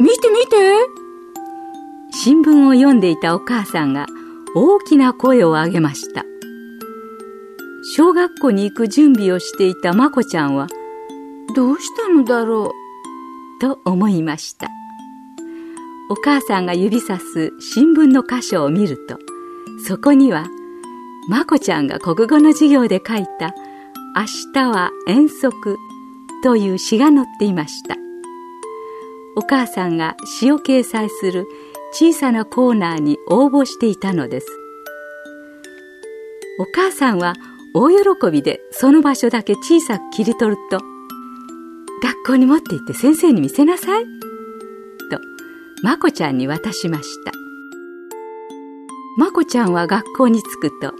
見て見て。新聞を読んでいたお母さんが大きな声を上げました。小学校に行く準備をしていたまこちゃんはどうしたのだろう？と思いました。お母さんが指さす新聞の箇所を見るとそこにはまこちゃんが国語の授業で書いた「明日は遠足」という詩が載っていました。お母さんが詩を掲載する小さなコーナーに応募していたのです。お母さんは大喜びでその場所だけ小さく切り取ると「学校に持って行って先生に見せなさい」とまこちゃんに渡しました。まこちゃんは学校に着くと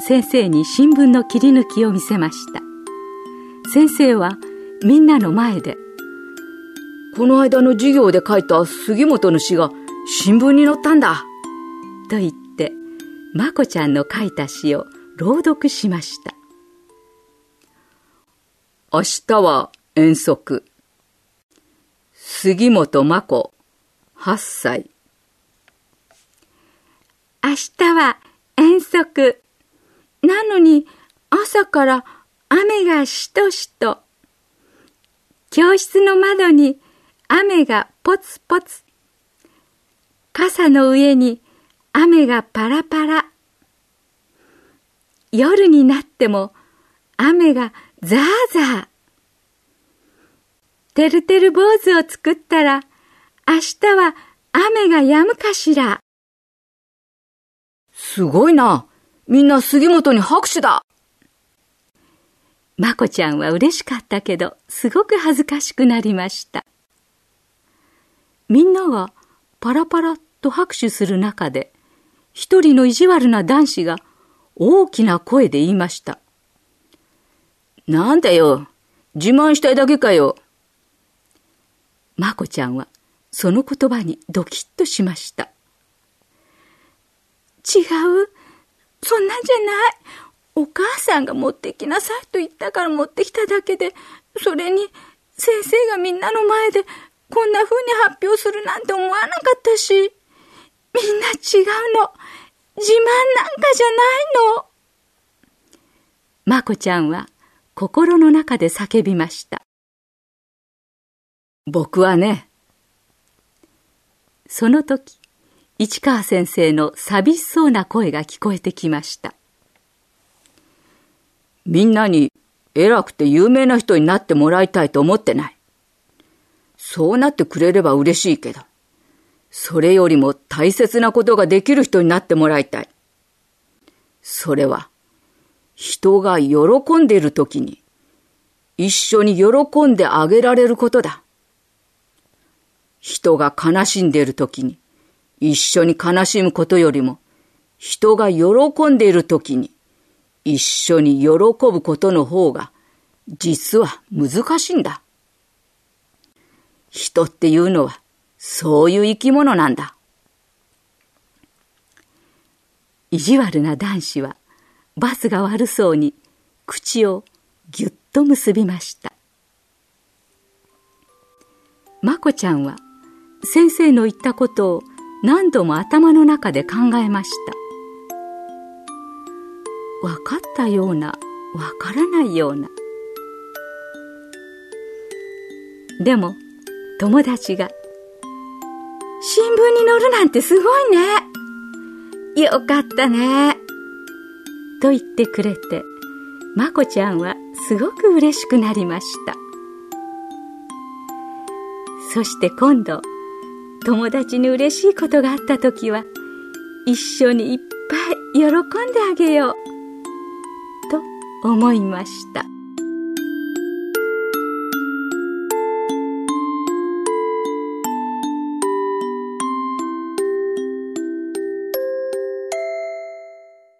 先生に新聞の切り抜きを見せました。先生はみんなの前でこの間の授業で書いた杉本の詩が新聞に載ったんだ。と言って、まこちゃんの書いた詩を朗読しました。明日は遠足。杉本真子、8歳。明日は遠足。なのに朝から雨がしとしと。教室の窓に雨がポツポツ。傘の上に雨がパラパラ。夜になっても雨がザーザー。てるてる坊主を作ったら明日は雨が止むかしら。すごいな。みんな杉本に拍手だ。まこちゃんは嬉しかったけど、すごく恥ずかしくなりました。みんながパラパラと拍手する中で、一人の意地悪な男子が大きな声で言いました。なんだよ。自慢したいだけかよ。まこちゃんはその言葉にドキッとしました。違う。そんなんじゃない。お母さんが持ってきなさいと言ったから持ってきただけで、それに先生がみんなの前でこんな風に発表するなんて思わなかったし、みんな違うの。自慢なんかじゃないの。まこちゃんは心の中で叫びました。僕はね。その時、市川先生の寂しそうな声が聞こえてきました。みんなに偉くて有名な人になってもらいたいと思ってない。そうなってくれれば嬉しいけど、それよりも大切なことができる人になってもらいたい。それは、人が喜んでいる時に、一緒に喜んであげられることだ。人が悲しんでいる時に、一緒に悲しむことよりも、人が喜んでいる時に、一緒に喜ぶことの方が、実は難しいんだ。人っていうのは、そういう生き物なんだ。意地悪な男子は、バスが悪そうに、口をぎゅっと結びました。まこちゃんは、先生の言ったことを何度も頭の中で考えました。分かったような、分からないような。でも、友達が、新聞に載るなんてすごいね。よかったね。と言ってくれて、まこちゃんはすごく嬉しくなりました。そして今度、友達に嬉しいことがあった時は、一緒にいっぱい喜んであげよう。と思いました。